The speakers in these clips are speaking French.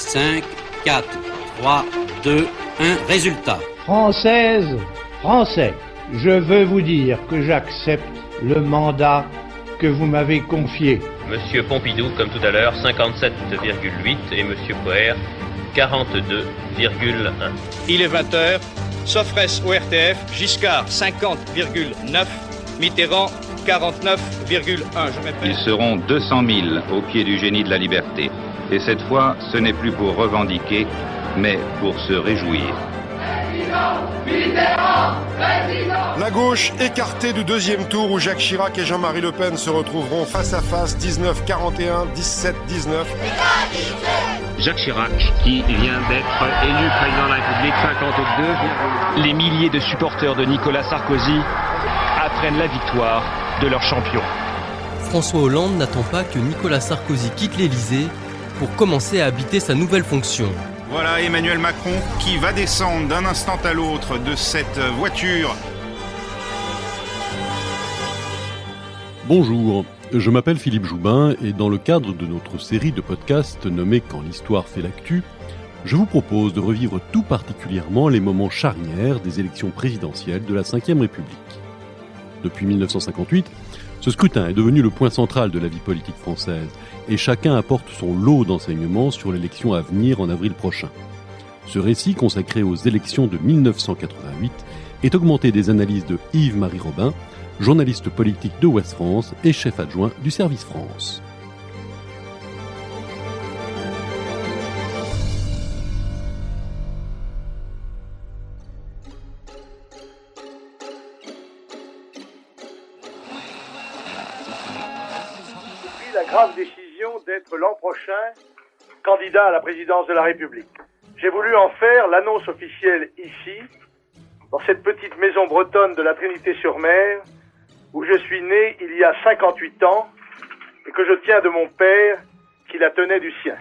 5, 4, 3, 2, 1. Résultat. Française, Français, je veux vous dire que j'accepte le mandat que vous m'avez confié. Monsieur Pompidou, comme tout à l'heure, 57,8 et Monsieur Poher, 42,1. Il est 20h, Sofres au RTF, Giscard 50,9, Mitterrand 49,1. Je Ils seront 200 000 au pied du génie de la liberté. Et cette fois, ce n'est plus pour revendiquer, mais pour se réjouir. La gauche écartée du deuxième tour où Jacques Chirac et Jean-Marie Le Pen se retrouveront face à face 19-41, 17-19. Jacques Chirac, qui vient d'être élu président de la République, 52. Les milliers de supporters de Nicolas Sarkozy apprennent la victoire de leur champion. François Hollande n'attend pas que Nicolas Sarkozy quitte l'Élysée pour commencer à habiter sa nouvelle fonction. Voilà Emmanuel Macron qui va descendre d'un instant à l'autre de cette voiture. Bonjour, je m'appelle Philippe Joubin et dans le cadre de notre série de podcasts nommée Quand l'histoire fait l'actu, je vous propose de revivre tout particulièrement les moments charnières des élections présidentielles de la Ve République. Depuis 1958, ce scrutin est devenu le point central de la vie politique française et chacun apporte son lot d'enseignements sur l'élection à venir en avril prochain. Ce récit consacré aux élections de 1988 est augmenté des analyses de Yves-Marie Robin, journaliste politique de Ouest France et chef adjoint du Service France. Candidat à la présidence de la République. J'ai voulu en faire l'annonce officielle ici, dans cette petite maison bretonne de la Trinité-sur-Mer, où je suis né il y a 58 ans et que je tiens de mon père qui la tenait du sien.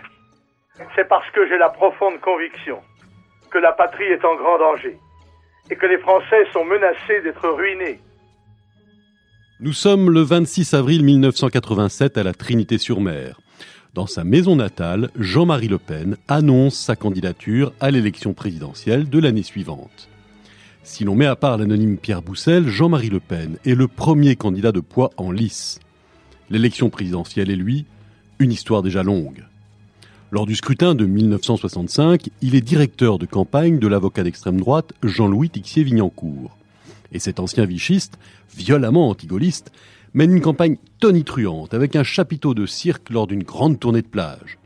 C'est parce que j'ai la profonde conviction que la patrie est en grand danger et que les Français sont menacés d'être ruinés nous sommes le 26 avril 1987 à la Trinité-sur-Mer. Dans sa maison natale, Jean-Marie Le Pen annonce sa candidature à l'élection présidentielle de l'année suivante. Si l'on met à part l'anonyme Pierre Boussel, Jean-Marie Le Pen est le premier candidat de poids en lice. L'élection présidentielle est, lui, une histoire déjà longue. Lors du scrutin de 1965, il est directeur de campagne de l'avocat d'extrême droite Jean-Louis Tixier-Vignancourt et cet ancien vichiste, violemment antigoliste, mène une campagne tonitruante avec un chapiteau de cirque lors d'une grande tournée de plage.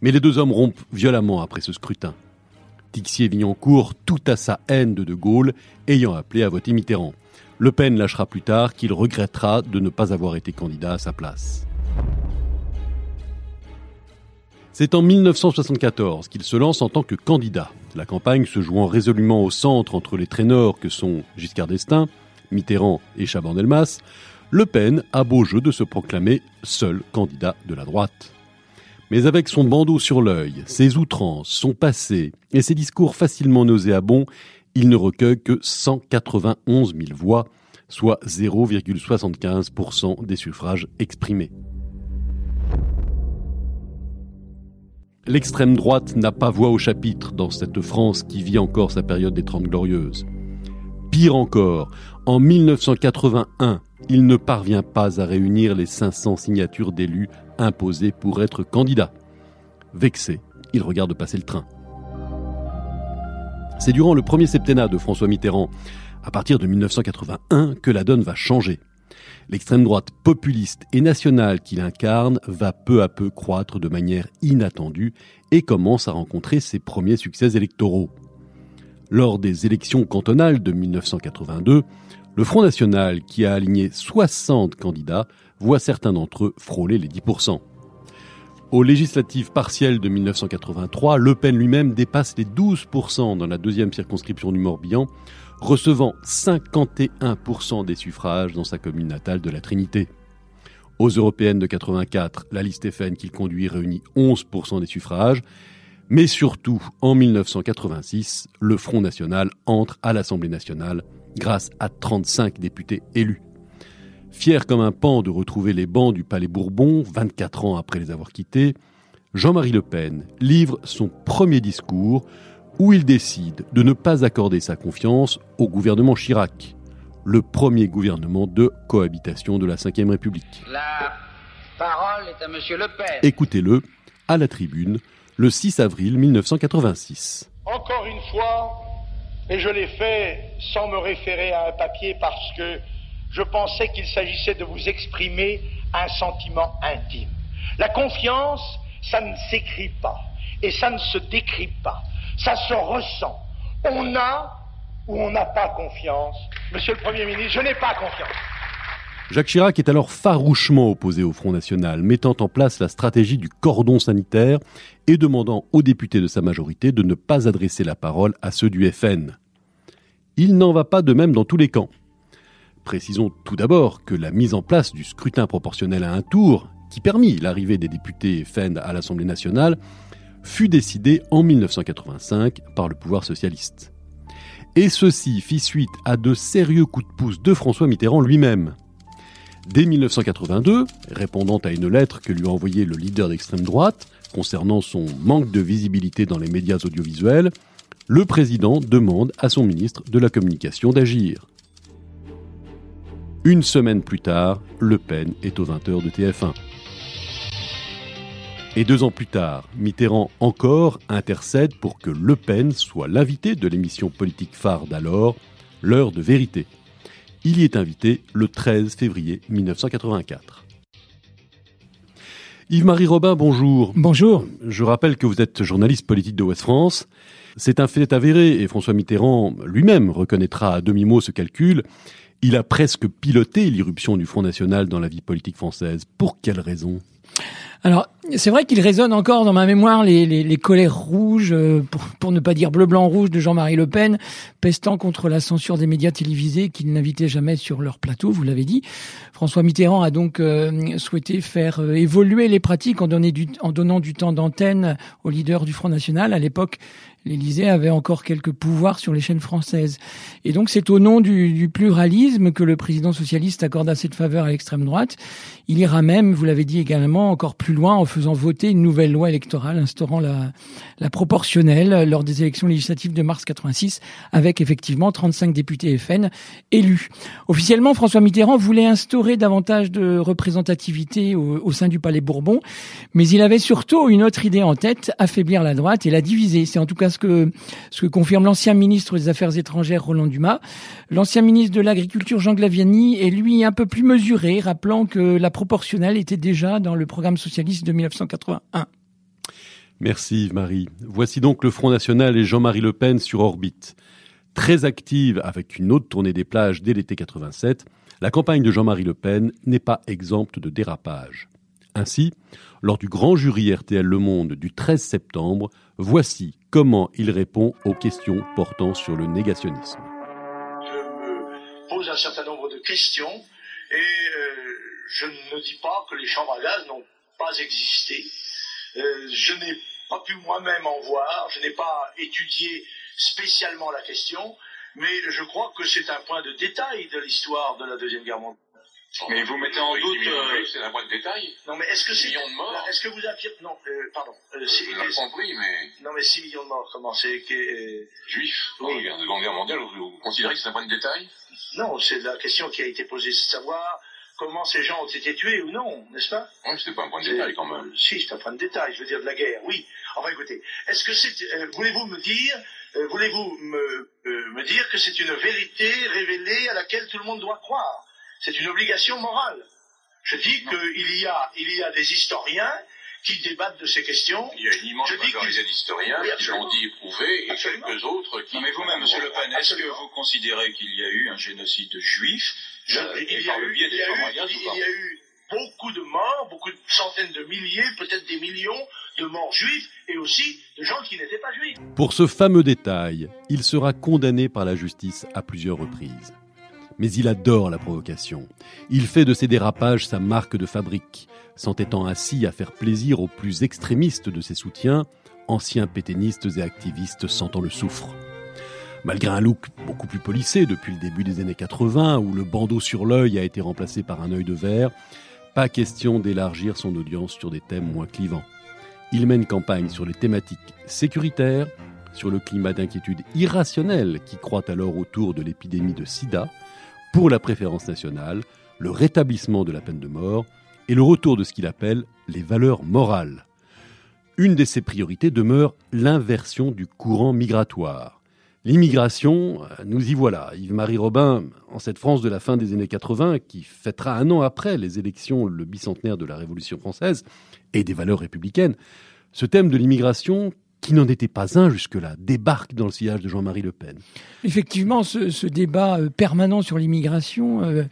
Mais les deux hommes rompent violemment après ce scrutin. Tixier-Vignancourt tout à sa haine de De Gaulle, ayant appelé à voter Mitterrand. Le Pen lâchera plus tard qu'il regrettera de ne pas avoir été candidat à sa place. C'est en 1974 qu'il se lance en tant que candidat, la campagne se jouant résolument au centre entre les traîneurs que sont Giscard d'Estaing, Mitterrand et Chaban-Delmas. Le Pen a beau jeu de se proclamer seul candidat de la droite. Mais avec son bandeau sur l'œil, ses outrances, son passé et ses discours facilement nauséabonds, il ne recueille que 191 000 voix, soit 0,75% des suffrages exprimés. L'extrême droite n'a pas voix au chapitre dans cette France qui vit encore sa période des Trente Glorieuses. Pire encore, en 1981, il ne parvient pas à réunir les 500 signatures d'élus imposées pour être candidat. Vexé, il regarde passer le train. C'est durant le premier septennat de François Mitterrand, à partir de 1981, que la donne va changer. L'extrême droite populiste et nationale qu'il incarne va peu à peu croître de manière inattendue et commence à rencontrer ses premiers succès électoraux. Lors des élections cantonales de 1982, le Front National, qui a aligné 60 candidats, voit certains d'entre eux frôler les 10%. Aux législatives partielles de 1983, Le Pen lui-même dépasse les 12% dans la deuxième circonscription du Morbihan, recevant 51% des suffrages dans sa commune natale de la Trinité. Aux européennes de 84, la liste FN qu'il conduit réunit 11% des suffrages, mais surtout, en 1986, le Front National entre à l'Assemblée nationale grâce à 35 députés élus. Fier comme un pan de retrouver les bancs du Palais Bourbon, 24 ans après les avoir quittés, Jean-Marie Le Pen livre son premier discours où il décide de ne pas accorder sa confiance au gouvernement Chirac, le premier gouvernement de cohabitation de la Ve République. La parole est à Monsieur Le Pen. Écoutez-le à la tribune le 6 avril 1986. Encore une fois, et je l'ai fait sans me référer à un papier parce que je pensais qu'il s'agissait de vous exprimer un sentiment intime. La confiance, ça ne s'écrit pas et ça ne se décrit pas, ça se ressent. On a ou on n'a pas confiance. Monsieur le Premier ministre, je n'ai pas confiance. Jacques Chirac est alors farouchement opposé au Front National, mettant en place la stratégie du cordon sanitaire et demandant aux députés de sa majorité de ne pas adresser la parole à ceux du FN. Il n'en va pas de même dans tous les camps. Précisons tout d'abord que la mise en place du scrutin proportionnel à un tour, qui permit l'arrivée des députés FN à l'Assemblée nationale, fut décidée en 1985 par le pouvoir socialiste. Et ceci fit suite à de sérieux coups de pouce de François Mitterrand lui-même. Dès 1982, répondant à une lettre que lui a envoyée le leader d'extrême droite concernant son manque de visibilité dans les médias audiovisuels, le président demande à son ministre de la Communication d'agir. Une semaine plus tard, Le Pen est au 20h de TF1. Et deux ans plus tard, Mitterrand encore intercède pour que Le Pen soit l'invité de l'émission politique phare d'alors, L'heure de vérité. Il y est invité le 13 février 1984. Yves-Marie Robin, bonjour. Bonjour. Je rappelle que vous êtes journaliste politique de Ouest France. C'est un fait avéré et François Mitterrand lui-même reconnaîtra à demi-mot ce calcul. Il a presque piloté l'irruption du Front National dans la vie politique française. Pour quelle raison? Alors, c'est vrai qu'il résonne encore dans ma mémoire les, colères rouges, euh, pour, ne pas dire bleu, blanc, rouge de Jean-Marie Le Pen, pestant contre la censure des médias télévisés qu'il n'invitait jamais sur leur plateau, vous l'avez dit. François Mitterrand a donc euh, souhaité faire euh, évoluer les pratiques en, en donnant du temps d'antenne aux leaders du Front National. À l'époque, l'Élysée avait encore quelques pouvoirs sur les chaînes françaises. Et donc c'est au nom du, du, pluralisme que le président socialiste accorda cette faveur à l'extrême droite. Il ira même, vous l'avez dit également, encore plus loin en faisant voter une nouvelle loi électorale instaurant la, la proportionnelle lors des élections législatives de mars 86 avec effectivement 35 députés FN élus. Officiellement, François Mitterrand voulait instaurer davantage de représentativité au, au sein du Palais Bourbon, mais il avait surtout une autre idée en tête, affaiblir la droite et la diviser. C'est en tout cas ce que, confirme l'ancien ministre des Affaires étrangères Roland Dumas. L'ancien ministre de l'Agriculture Jean Glaviani est lui un peu plus mesuré, rappelant que la proportionnelle était déjà dans le programme socialiste de 1981. Merci Yves-Marie. Voici donc le Front National et Jean-Marie Le Pen sur orbite. Très active avec une autre tournée des plages dès l'été 87, la campagne de Jean-Marie Le Pen n'est pas exempte de dérapage. Ainsi, lors du grand jury RTL Le Monde du 13 septembre, voici comment il répond aux questions portant sur le négationnisme. Je me pose un certain nombre de questions et euh, je ne dis pas que les chambres à gaz n'ont pas existé. Euh, je n'ai pas pu moi-même en voir, je n'ai pas étudié spécialement la question, mais je crois que c'est un point de détail de l'histoire de la Deuxième Guerre mondiale. Mais vous mettez en doute, euh, c'est un point de détail. Non, mais est-ce que c'est millions de morts Est-ce que vous affirmez Non, euh, pardon. Euh, l'avez compris, mais Non, mais 6 millions de morts. Comment c'est que euh, juifs, dans la Seconde Guerre mondiale, vous, vous considérez que c'est un point de détail? Non, c'est la question qui a été posée, c'est de savoir comment ces gens ont été tués ou non, n'est-ce pas? Oui, c'était pas un point de détail quand même. Si, c'est un point de détail. Je veux dire de la guerre. Oui. Enfin, écoutez, est-ce que c'est euh, Voulez-vous me dire euh, Voulez-vous me, euh, me dire que c'est une vérité révélée à laquelle tout le monde doit croire? C'est une obligation morale. Je dis qu'il y a, il y a des historiens qui débattent de ces questions. Il y a une immense majorité d'historiens Oui, qui l'ont dit et prouvé, et Absolument. quelques autres qui... Non, mais vous-même, Monsieur Le Pen, est-ce que vous considérez qu'il y a eu un génocide juif Je- euh, il, y a par le eu, biais il y a eu- il y a eu beaucoup de morts, beaucoup de centaines de milliers, peut-être des millions de morts juifs et aussi de gens qui n'étaient pas juifs. Pour ce fameux détail, il sera condamné par la justice à plusieurs reprises. Mais il adore la provocation. Il fait de ses dérapages sa marque de fabrique, s'entêtant ainsi à faire plaisir aux plus extrémistes de ses soutiens, anciens pétainistes et activistes sentant le soufre. Malgré un look beaucoup plus polissé depuis le début des années 80, où le bandeau sur l'œil a été remplacé par un œil de verre, pas question d'élargir son audience sur des thèmes moins clivants. Il mène campagne sur les thématiques sécuritaires, sur le climat d'inquiétude irrationnel qui croît alors autour de l'épidémie de sida, pour la préférence nationale, le rétablissement de la peine de mort et le retour de ce qu'il appelle les valeurs morales. Une de ses priorités demeure l'inversion du courant migratoire. L'immigration, nous y voilà. Yves-Marie Robin, en cette France de la fin des années 80, qui fêtera un an après les élections le bicentenaire de la Révolution française et des valeurs républicaines, ce thème de l'immigration qui n'en était pas un jusque-là, débarque dans le sillage de Jean-Marie Le Pen. Effectivement, ce, débat euh, permanent sur l'immigration, euh,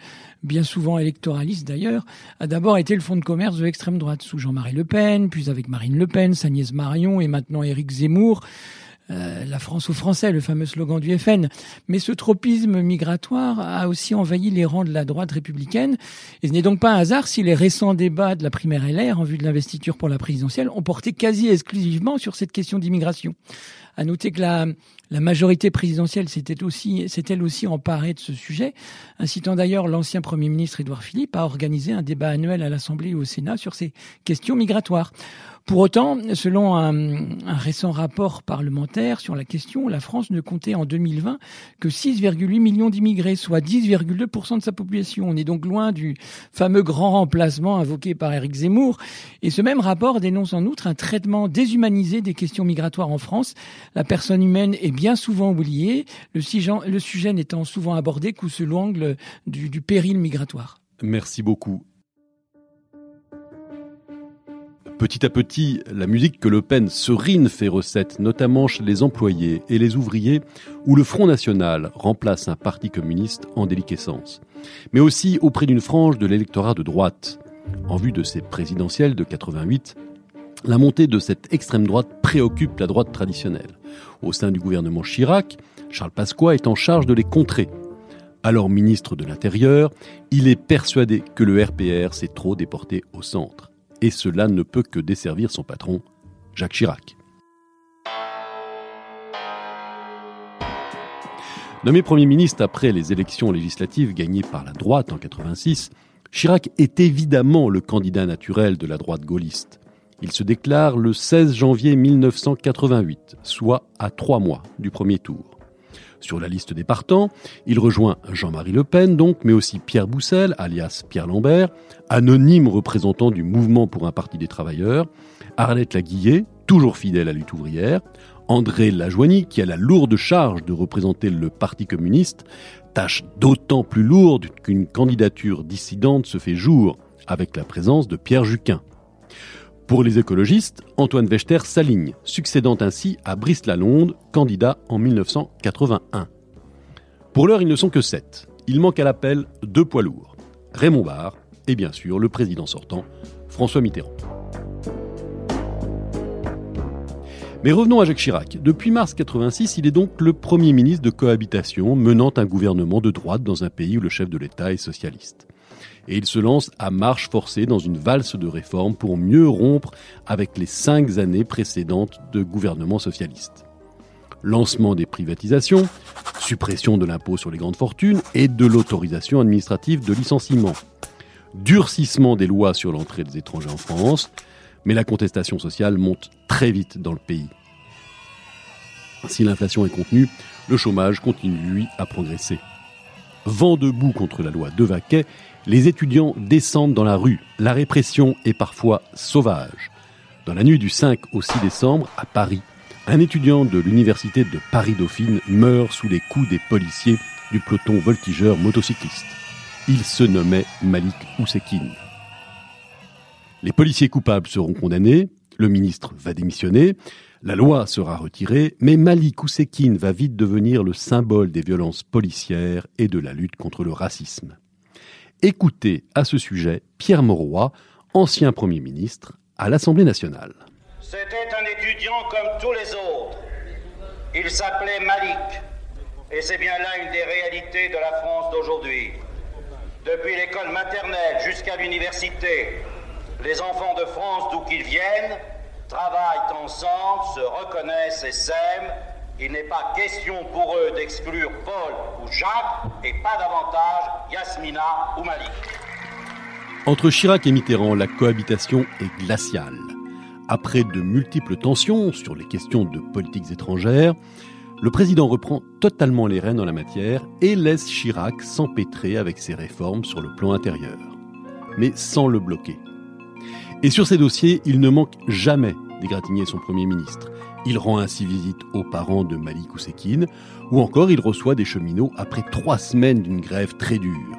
bien souvent électoraliste d'ailleurs, a d'abord été le fond de commerce de l'extrême droite sous Jean-Marie Le Pen, puis avec Marine Le Pen, sa Marion et maintenant Éric Zemmour. Euh, la France aux Français, le fameux slogan du FN. Mais ce tropisme migratoire a aussi envahi les rangs de la droite républicaine. Et ce n'est donc pas un hasard si les récents débats de la primaire LR en vue de l'investiture pour la présidentielle ont porté quasi exclusivement sur cette question d'immigration. À noter que la, la majorité présidentielle s'était aussi, s'est elle aussi emparée de ce sujet, incitant d'ailleurs l'ancien Premier ministre Édouard Philippe à organiser un débat annuel à l'Assemblée et au Sénat sur ces questions migratoires. Pour autant, selon un, un, récent rapport parlementaire sur la question, la France ne comptait en 2020 que 6,8 millions d'immigrés, soit 10,2% de sa population. On est donc loin du fameux grand remplacement invoqué par Éric Zemmour. Et ce même rapport dénonce en outre un traitement déshumanisé des questions migratoires en France. La personne humaine est bien souvent oubliée, le sujet, n'étant souvent abordé qu'au sous l'angle du, du péril migratoire. Merci beaucoup. Petit à petit, la musique que Le Pen serine fait recette, notamment chez les employés et les ouvriers, où le Front National remplace un parti communiste en déliquescence. Mais aussi auprès d'une frange de l'électorat de droite. En vue de ces présidentielles de 88, la montée de cette extrême droite préoccupe la droite traditionnelle. Au sein du gouvernement Chirac, Charles Pasqua est en charge de les contrer. Alors ministre de l'Intérieur, il est persuadé que le RPR s'est trop déporté au centre et cela ne peut que desservir son patron, Jacques Chirac. Nommé Premier ministre après les élections législatives gagnées par la droite en 86, Chirac est évidemment le candidat naturel de la droite gaulliste. Il se déclare le 16 janvier 1988, soit à trois mois du premier tour. Sur la liste des partants, il rejoint Jean-Marie Le Pen, donc, mais aussi Pierre Boussel, alias Pierre Lambert, anonyme représentant du mouvement pour un parti des travailleurs, Arlette Laguillet, toujours fidèle à lutte ouvrière, André Lajoigny, qui a la lourde charge de représenter le Parti communiste, tâche d'autant plus lourde qu'une candidature dissidente se fait jour avec la présence de Pierre Juquin. Pour les écologistes, Antoine Wechter s'aligne, succédant ainsi à Brice Lalonde, candidat en 1981. Pour l'heure, ils ne sont que sept. Il manque à l'appel deux poids lourds. Raymond Barre et bien sûr le président sortant, François Mitterrand. Mais revenons à Jacques Chirac. Depuis mars 86, il est donc le Premier ministre de cohabitation menant un gouvernement de droite dans un pays où le chef de l'État est socialiste et il se lance à marche forcée dans une valse de réformes pour mieux rompre avec les cinq années précédentes de gouvernement socialiste. Lancement des privatisations, suppression de l'impôt sur les grandes fortunes et de l'autorisation administrative de licenciement, durcissement des lois sur l'entrée des étrangers en France, mais la contestation sociale monte très vite dans le pays. Si l'inflation est contenue, le chômage continue, lui, à progresser. Vent debout contre la loi de Vaquet, les étudiants descendent dans la rue. La répression est parfois sauvage. Dans la nuit du 5 au 6 décembre, à Paris, un étudiant de l'université de Paris-Dauphine meurt sous les coups des policiers du peloton voltigeur motocycliste. Il se nommait Malik Oussekine. Les policiers coupables seront condamnés, le ministre va démissionner, la loi sera retirée, mais Malik Oussekine va vite devenir le symbole des violences policières et de la lutte contre le racisme. Écoutez à ce sujet Pierre Mauroy, ancien Premier ministre à l'Assemblée nationale. C'était un étudiant comme tous les autres. Il s'appelait Malik. Et c'est bien là une des réalités de la France d'aujourd'hui. Depuis l'école maternelle jusqu'à l'université, les enfants de France, d'où qu'ils viennent, travaillent ensemble, se reconnaissent et s'aiment il n'est pas question pour eux d'exclure Paul Jacques, et pas davantage Yasmina ou Malik. Entre Chirac et Mitterrand, la cohabitation est glaciale. Après de multiples tensions sur les questions de politiques étrangères, le président reprend totalement les rênes en la matière et laisse Chirac s'empêtrer avec ses réformes sur le plan intérieur. Mais sans le bloquer. Et sur ces dossiers, il ne manque jamais d'égratigner son Premier ministre. Il rend ainsi visite aux parents de Malik Oussekine, ou encore il reçoit des cheminots après trois semaines d'une grève très dure.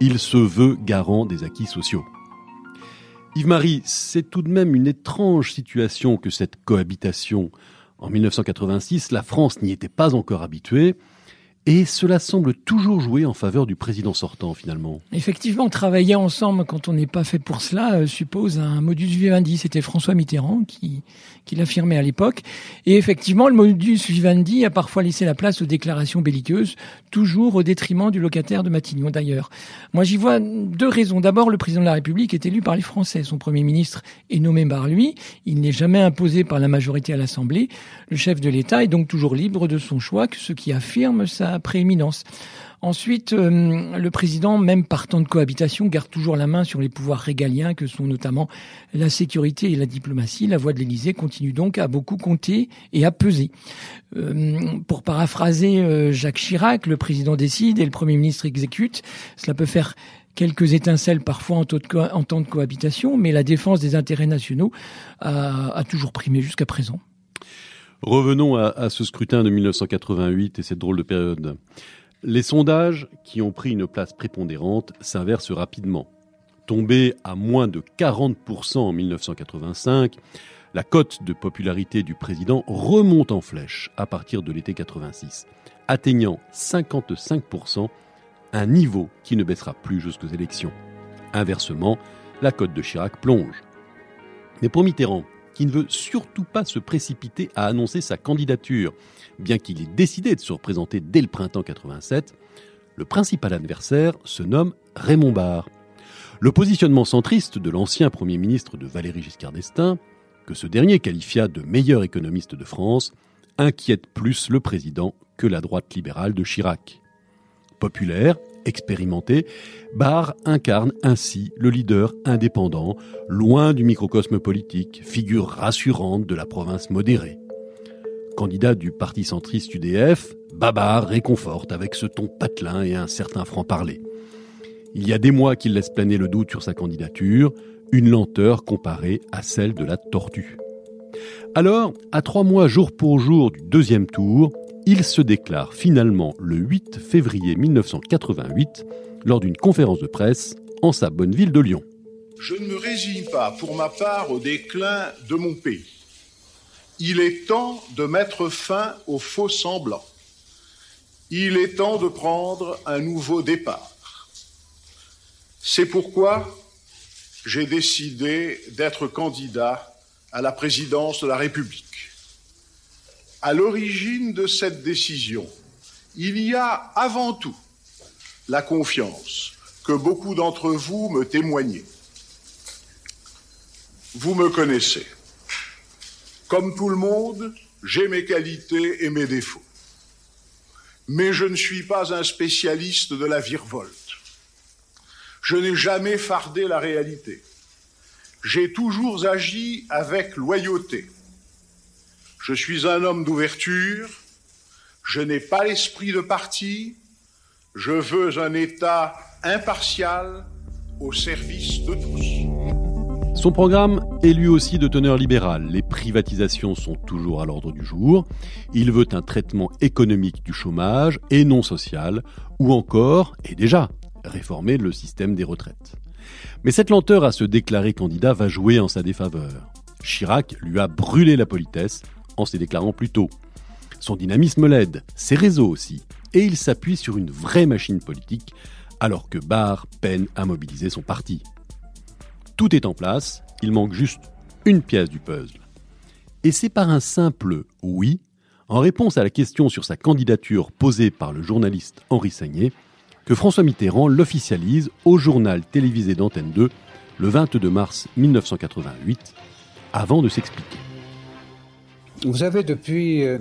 Il se veut garant des acquis sociaux. Yves-Marie, c'est tout de même une étrange situation que cette cohabitation. En 1986, la France n'y était pas encore habituée. Et cela semble toujours jouer en faveur du président sortant, finalement. Effectivement, travailler ensemble quand on n'est pas fait pour cela euh, suppose un modus vivendi. C'était François Mitterrand qui, l'affirmait à l'époque. Et effectivement, le modus vivendi a parfois laissé la place aux déclarations belliqueuses, toujours au détriment du locataire de Matignon d'ailleurs. Moi, j'y vois deux raisons. D'abord, le président de la République est élu par les Français. Son Premier ministre est nommé par lui. Il n'est jamais imposé par la majorité à l'Assemblée. Le chef de l'État est donc toujours libre de son choix, ce qui affirme sa prééminence. Ensuite, euh, le président, même partant de cohabitation, garde toujours la main sur les pouvoirs régaliens que sont notamment la sécurité et la diplomatie. La voix de l'Élysée continue donc à beaucoup compter et à peser. Euh, pour paraphraser euh, Jacques Chirac, le président décide et le Premier ministre exécute. Cela peut faire quelques étincelles parfois en, temps de cohabitation, mais la défense des intérêts nationaux a toujours primé jusqu'à présent. Revenons à, ce scrutin de 1988 et cette drôle de période. Les sondages, qui ont pris une place prépondérante, s'inversent rapidement. Tombé à moins de 40% en 1985, la cote de popularité du président remonte en flèche à partir de l'été 86, atteignant 55%, un niveau qui ne baissera plus jusqu'aux élections. Inversement, la cote de Chirac plonge. Mais pour Mitterrand, qui ne veut surtout pas se précipiter à annoncer sa candidature, bien qu'il ait décidé de se représenter dès le printemps 87. Le principal adversaire se nomme Raymond Barre. Le positionnement centriste de l'ancien Premier ministre de Valéry Giscard d'Estaing, que ce dernier qualifia de meilleur économiste de France, inquiète plus le président que la droite libérale de Chirac. Populaire, expérimenté, Barr incarne ainsi le leader indépendant, loin du microcosme politique, figure rassurante de la province modérée. Candidat du parti centriste UDF, Babar réconforte avec ce ton patelin et un certain franc-parler. Il y a des mois qu'il laisse planer le doute sur sa candidature, une lenteur comparée à celle de la tortue. Alors, à trois mois jour pour jour du deuxième tour, il se déclare finalement le 8 février 1988 lors d'une conférence de presse en sa bonne ville de Lyon. Je ne me résigne pas pour ma part au déclin de mon pays. Il est temps de mettre fin aux faux semblants. Il est temps de prendre un nouveau départ. C'est pourquoi j'ai décidé d'être candidat à la présidence de la République. À l'origine de cette décision, il y a avant tout la confiance que beaucoup d'entre vous me témoignez. Vous me connaissez. Comme tout le monde, j'ai mes qualités et mes défauts. Mais je ne suis pas un spécialiste de la virevolte. Je n'ai jamais fardé la réalité. J'ai toujours agi avec loyauté je suis un homme d'ouverture, je n'ai pas l'esprit de parti, je veux un État impartial au service de tous. Son programme est lui aussi de teneur libérale. Les privatisations sont toujours à l'ordre du jour. Il veut un traitement économique du chômage et non social, ou encore, et déjà, réformer le système des retraites. Mais cette lenteur à se déclarer candidat va jouer en sa défaveur. Chirac lui a brûlé la politesse en se déclarant plus tôt. Son dynamisme l'aide, ses réseaux aussi, et il s'appuie sur une vraie machine politique, alors que Barr peine à mobiliser son parti. Tout est en place, il manque juste une pièce du puzzle. Et c'est par un simple oui, en réponse à la question sur sa candidature posée par le journaliste Henri Sagné, que François Mitterrand l'officialise au journal télévisé d'Antenne 2 le 22 mars 1988, avant de s'expliquer. Vous avez depuis euh,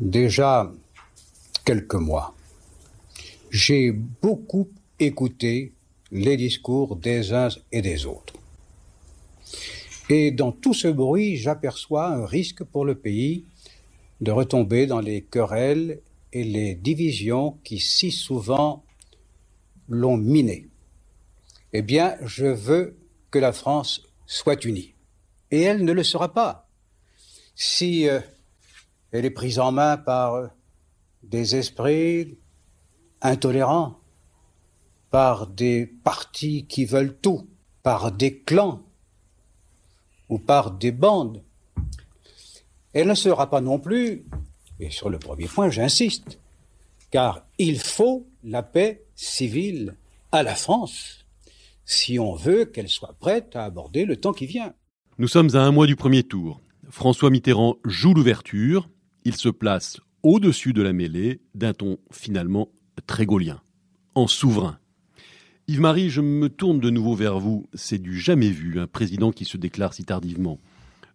déjà quelques mois, j'ai beaucoup écouté les discours des uns et des autres. Et dans tout ce bruit, j'aperçois un risque pour le pays de retomber dans les querelles et les divisions qui si souvent l'ont miné. Eh bien, je veux que la France soit unie. Et elle ne le sera pas. Si euh, elle est prise en main par euh, des esprits intolérants, par des partis qui veulent tout, par des clans ou par des bandes. Elle ne sera pas non plus, et sur le premier point j'insiste, car il faut la paix civile à la France si on veut qu'elle soit prête à aborder le temps qui vient. Nous sommes à un mois du premier tour. François Mitterrand joue l'ouverture. Il se place au-dessus de la mêlée d'un ton finalement très gaulien, en souverain. Yves-Marie, je me tourne de nouveau vers vous. C'est du jamais vu, un président qui se déclare si tardivement.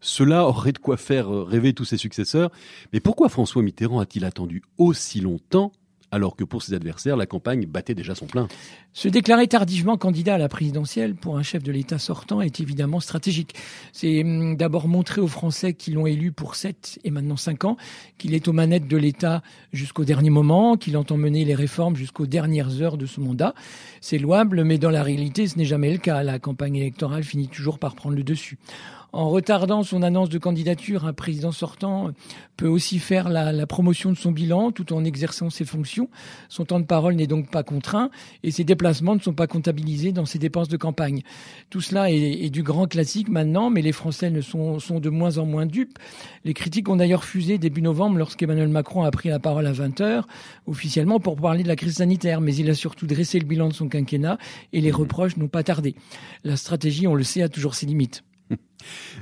Cela aurait de quoi faire rêver tous ses successeurs. Mais pourquoi François Mitterrand a-t-il attendu aussi longtemps alors que pour ses adversaires, la campagne battait déjà son plein. Se déclarer tardivement candidat à la présidentielle pour un chef de l'État sortant est évidemment stratégique. C'est hum, d'abord montrer aux Français qui l'ont élu pour 7 et maintenant 5 ans qu'il est aux manettes de l'État jusqu'au dernier moment, qu'il entend mener les réformes jusqu'aux dernières heures de ce mandat. C'est louable, mais dans la réalité, ce n'est jamais le cas. La campagne électorale finit toujours par prendre le dessus en retardant son annonce de candidature, un président sortant peut aussi faire la, promotion de son bilan tout en exerçant ses fonctions. Son temps de parole n'est donc pas contraint et ses déplacements ne sont pas comptabilisés dans ses dépenses de campagne. Tout cela est, du grand classique maintenant, mais les Français ne sont, sont de moins en moins dupes. Les critiques ont d'ailleurs fusé début novembre lorsqu'Emmanuel Macron a pris la parole à 20h, officiellement pour parler de la crise sanitaire, mais il a surtout dressé le bilan de son quinquennat et les reproches n'ont pas tardé. La stratégie, on le sait, a toujours ses limites.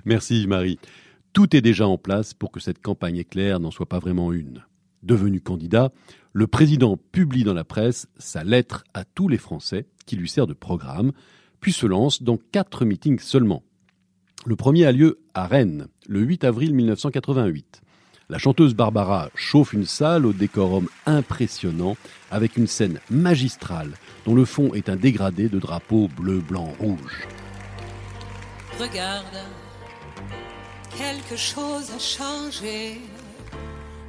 Merci Marie. Tout est déjà en place pour que cette campagne éclair n'en soit pas vraiment une. Devenu candidat, le président publie dans la presse sa lettre à tous les Français qui lui sert de programme, puis se lance dans quatre meetings seulement. Le premier a lieu à Rennes, le 8 avril 1988. La chanteuse Barbara chauffe une salle au décorum impressionnant avec une scène magistrale dont le fond est un dégradé de drapeaux bleu, blanc, rouge. Regarde, quelque chose a changé.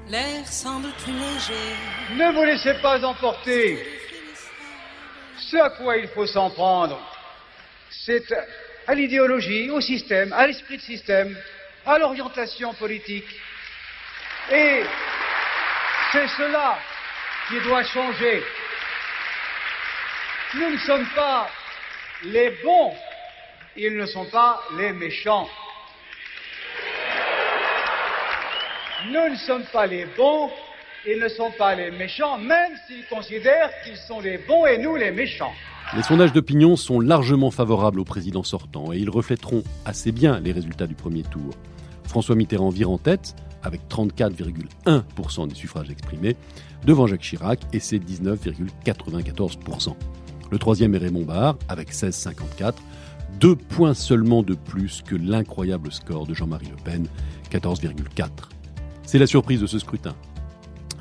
L'air semble plus léger. Ne vous laissez pas emporter. Ce à quoi il faut s'en prendre, c'est à l'idéologie, au système, à l'esprit de système, à l'orientation politique. Et c'est cela qui doit changer. Nous ne sommes pas les bons ils ne sont pas les méchants. Nous ne sommes pas les bons, ils ne sont pas les méchants, même s'ils considèrent qu'ils sont les bons et nous les méchants. Les sondages d'opinion sont largement favorables au président sortant et ils reflèteront assez bien les résultats du premier tour. François Mitterrand vire en tête avec 34,1% des suffrages exprimés devant Jacques Chirac et ses 19,94%. Le troisième est Raymond Barre avec 16,54%. Deux points seulement de plus que l'incroyable score de Jean-Marie Le Pen, 14,4. C'est la surprise de ce scrutin.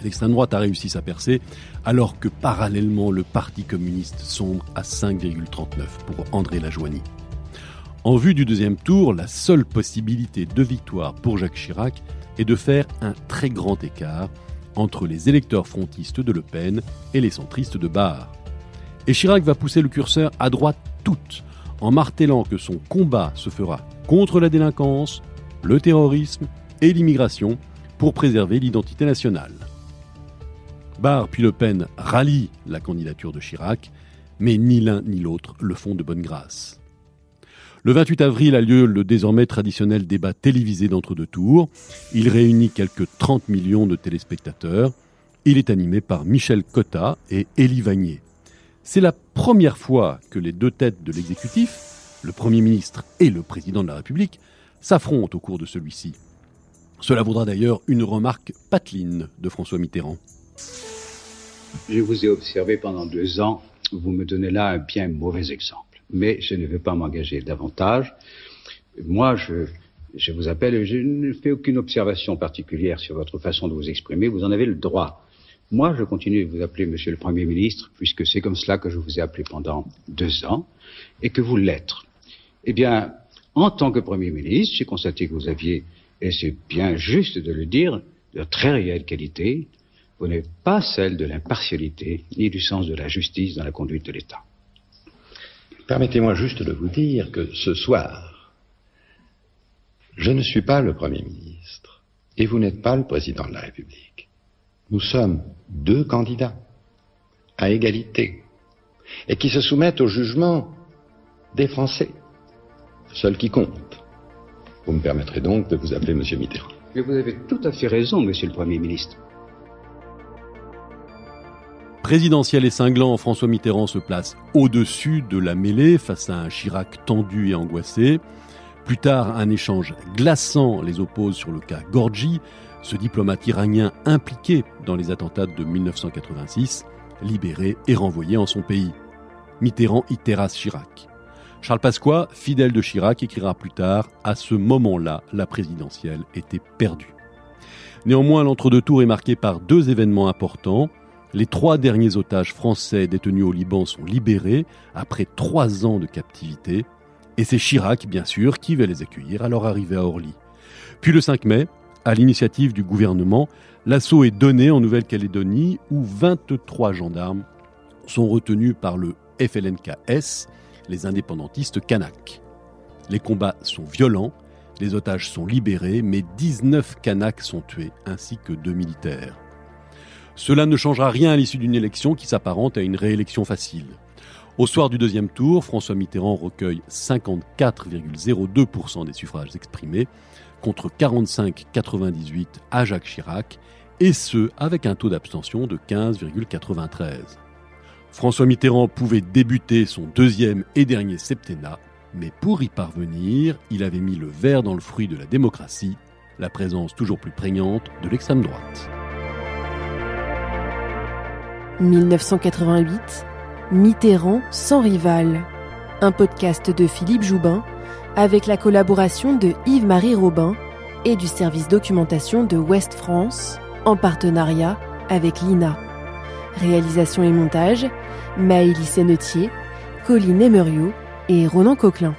L'extrême droite a réussi sa percée, alors que parallèlement le Parti communiste sombre à 5,39 pour André Lajoigny. En vue du deuxième tour, la seule possibilité de victoire pour Jacques Chirac est de faire un très grand écart entre les électeurs frontistes de Le Pen et les centristes de Barre. Et Chirac va pousser le curseur à droite toute, en martelant que son combat se fera contre la délinquance, le terrorisme et l'immigration pour préserver l'identité nationale. Barre puis Le Pen rallient la candidature de Chirac, mais ni l'un ni l'autre le font de bonne grâce. Le 28 avril a lieu le désormais traditionnel débat télévisé d'entre-deux tours. Il réunit quelques 30 millions de téléspectateurs. Il est animé par Michel Cotta et Élie Vanier. C'est la première fois que les deux têtes de l'exécutif, le Premier ministre et le Président de la République, s'affrontent au cours de celui-ci. Cela vaudra d'ailleurs une remarque pateline de François Mitterrand. Je vous ai observé pendant deux ans, vous me donnez là un bien mauvais exemple. Mais je ne vais pas m'engager davantage. Moi, je, je vous appelle, je ne fais aucune observation particulière sur votre façon de vous exprimer, vous en avez le droit. Moi, je continue de vous appeler Monsieur le Premier ministre, puisque c'est comme cela que je vous ai appelé pendant deux ans, et que vous l'êtes. Eh bien, En tant que Premier ministre, j'ai constaté que vous aviez, et c'est bien juste de le dire, de très réelles qualités. Vous n'êtes pas celle de l'impartialité ni du sens de la justice dans la conduite de l'État. Permettez-moi juste de vous dire que ce soir, je ne suis pas le Premier ministre et vous n'êtes pas le Président de la République. Nous sommes deux candidats à égalité et qui se soumettent au jugement des Français, seul qui compte. Vous me permettrez donc de vous appeler Monsieur Mitterrand. Mais vous avez tout à fait raison, Monsieur le Premier ministre. Présidentiel et cinglant, François Mitterrand se place au-dessus de la mêlée face à un Chirac tendu et angoissé. Plus tard, un échange glaçant les oppose sur le cas Gorgi, ce diplomate iranien impliqué dans les attentats de 1986, libéré et renvoyé en son pays. Mitterrand y Chirac. Charles Pasqua, fidèle de Chirac, écrira plus tard À ce moment-là, la présidentielle était perdue. Néanmoins, l'entre-deux tours est marqué par deux événements importants. Les trois derniers otages français détenus au Liban sont libérés après trois ans de captivité. Et c'est Chirac, bien sûr, qui va les accueillir à leur arrivée à Orly. Puis le 5 mai, à l'initiative du gouvernement, l'assaut est donné en Nouvelle-Calédonie où 23 gendarmes sont retenus par le FLNKS, les indépendantistes kanaks. Les combats sont violents, les otages sont libérés, mais 19 kanaks sont tués, ainsi que deux militaires. Cela ne changera rien à l'issue d'une élection qui s'apparente à une réélection facile. Au soir du deuxième tour, François Mitterrand recueille 54,02% des suffrages exprimés, contre 45,98 à Jacques Chirac, et ce avec un taux d'abstention de 15,93. François Mitterrand pouvait débuter son deuxième et dernier septennat, mais pour y parvenir, il avait mis le verre dans le fruit de la démocratie, la présence toujours plus prégnante de l'extrême droite. 1988, Mitterrand sans rival. Un podcast de Philippe Joubin avec la collaboration de Yves-Marie Robin et du service documentation de Ouest France en partenariat avec l'INA. Réalisation et montage, Maëlys Sennetier, Colline Emerio et Ronan Coquelin.